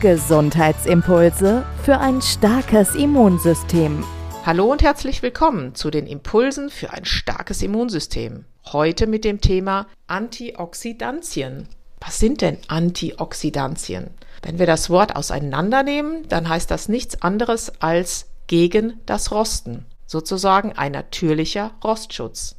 Gesundheitsimpulse für ein starkes Immunsystem. Hallo und herzlich willkommen zu den Impulsen für ein starkes Immunsystem. Heute mit dem Thema Antioxidantien. Was sind denn Antioxidantien? Wenn wir das Wort auseinandernehmen, dann heißt das nichts anderes als gegen das Rosten. Sozusagen ein natürlicher Rostschutz.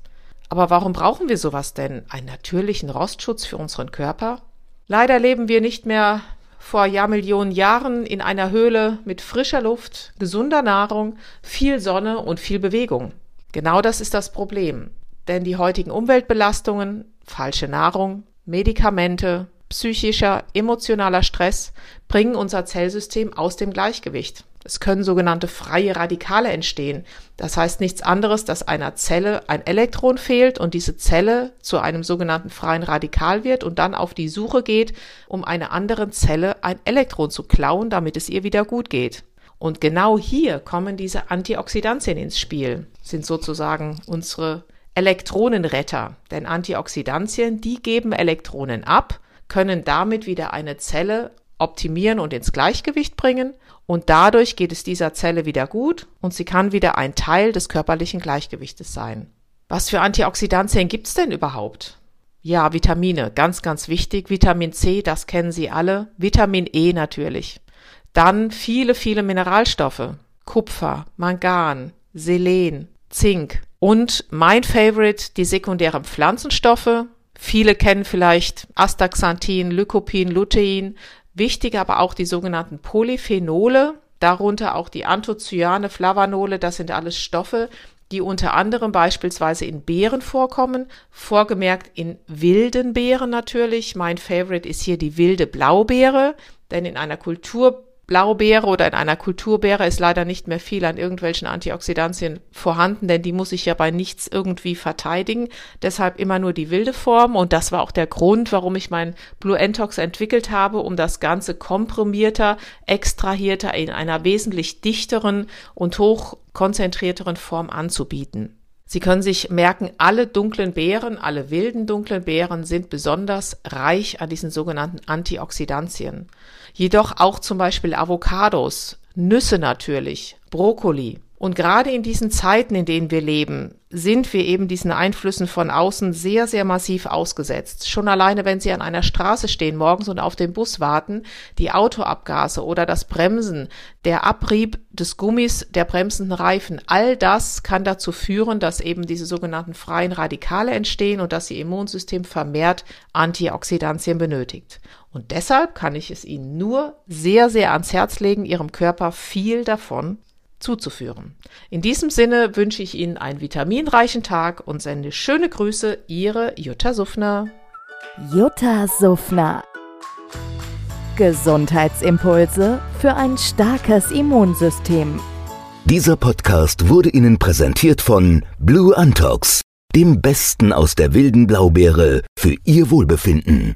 Aber warum brauchen wir sowas denn? Einen natürlichen Rostschutz für unseren Körper? Leider leben wir nicht mehr vor Jahrmillionen Jahren in einer Höhle mit frischer Luft, gesunder Nahrung, viel Sonne und viel Bewegung. Genau das ist das Problem. Denn die heutigen Umweltbelastungen, falsche Nahrung, Medikamente, psychischer, emotionaler Stress bringen unser Zellsystem aus dem Gleichgewicht. Es können sogenannte freie Radikale entstehen. Das heißt nichts anderes, dass einer Zelle ein Elektron fehlt und diese Zelle zu einem sogenannten freien Radikal wird und dann auf die Suche geht, um einer anderen Zelle ein Elektron zu klauen, damit es ihr wieder gut geht. Und genau hier kommen diese Antioxidantien ins Spiel, sind sozusagen unsere Elektronenretter. Denn Antioxidantien, die geben Elektronen ab, können damit wieder eine Zelle optimieren und ins Gleichgewicht bringen und dadurch geht es dieser Zelle wieder gut und sie kann wieder ein Teil des körperlichen Gleichgewichtes sein. Was für Antioxidantien gibt's denn überhaupt? Ja, Vitamine, ganz, ganz wichtig. Vitamin C, das kennen Sie alle. Vitamin E natürlich. Dann viele, viele Mineralstoffe. Kupfer, Mangan, Selen, Zink. Und mein Favorite, die sekundären Pflanzenstoffe. Viele kennen vielleicht Astaxanthin, Lycopin, Lutein, Wichtig aber auch die sogenannten Polyphenole, darunter auch die Anthocyane, Flavanole, das sind alles Stoffe, die unter anderem beispielsweise in Beeren vorkommen, vorgemerkt in wilden Beeren natürlich. Mein Favorite ist hier die wilde Blaubeere, denn in einer Kultur Blaubeere oder in einer Kulturbeere ist leider nicht mehr viel an irgendwelchen Antioxidantien vorhanden, denn die muss ich ja bei nichts irgendwie verteidigen. Deshalb immer nur die wilde Form und das war auch der Grund, warum ich mein Blue Entox entwickelt habe, um das Ganze komprimierter, extrahierter in einer wesentlich dichteren und hochkonzentrierteren Form anzubieten. Sie können sich merken, alle dunklen Beeren, alle wilden dunklen Beeren sind besonders reich an diesen sogenannten Antioxidantien. Jedoch auch zum Beispiel Avocados, Nüsse natürlich, Brokkoli. Und gerade in diesen Zeiten, in denen wir leben, sind wir eben diesen Einflüssen von außen sehr, sehr massiv ausgesetzt. Schon alleine, wenn Sie an einer Straße stehen morgens und auf den Bus warten, die Autoabgase oder das Bremsen, der Abrieb des Gummis der bremsenden Reifen, all das kann dazu führen, dass eben diese sogenannten freien Radikale entstehen und dass Ihr Immunsystem vermehrt Antioxidantien benötigt. Und deshalb kann ich es Ihnen nur sehr, sehr ans Herz legen, Ihrem Körper viel davon zuzuführen. In diesem Sinne wünsche ich Ihnen einen vitaminreichen Tag und sende schöne Grüße, Ihre Jutta Suffner. Jutta Suffner. Gesundheitsimpulse für ein starkes Immunsystem. Dieser Podcast wurde Ihnen präsentiert von Blue Antox, dem Besten aus der wilden Blaubeere für Ihr Wohlbefinden.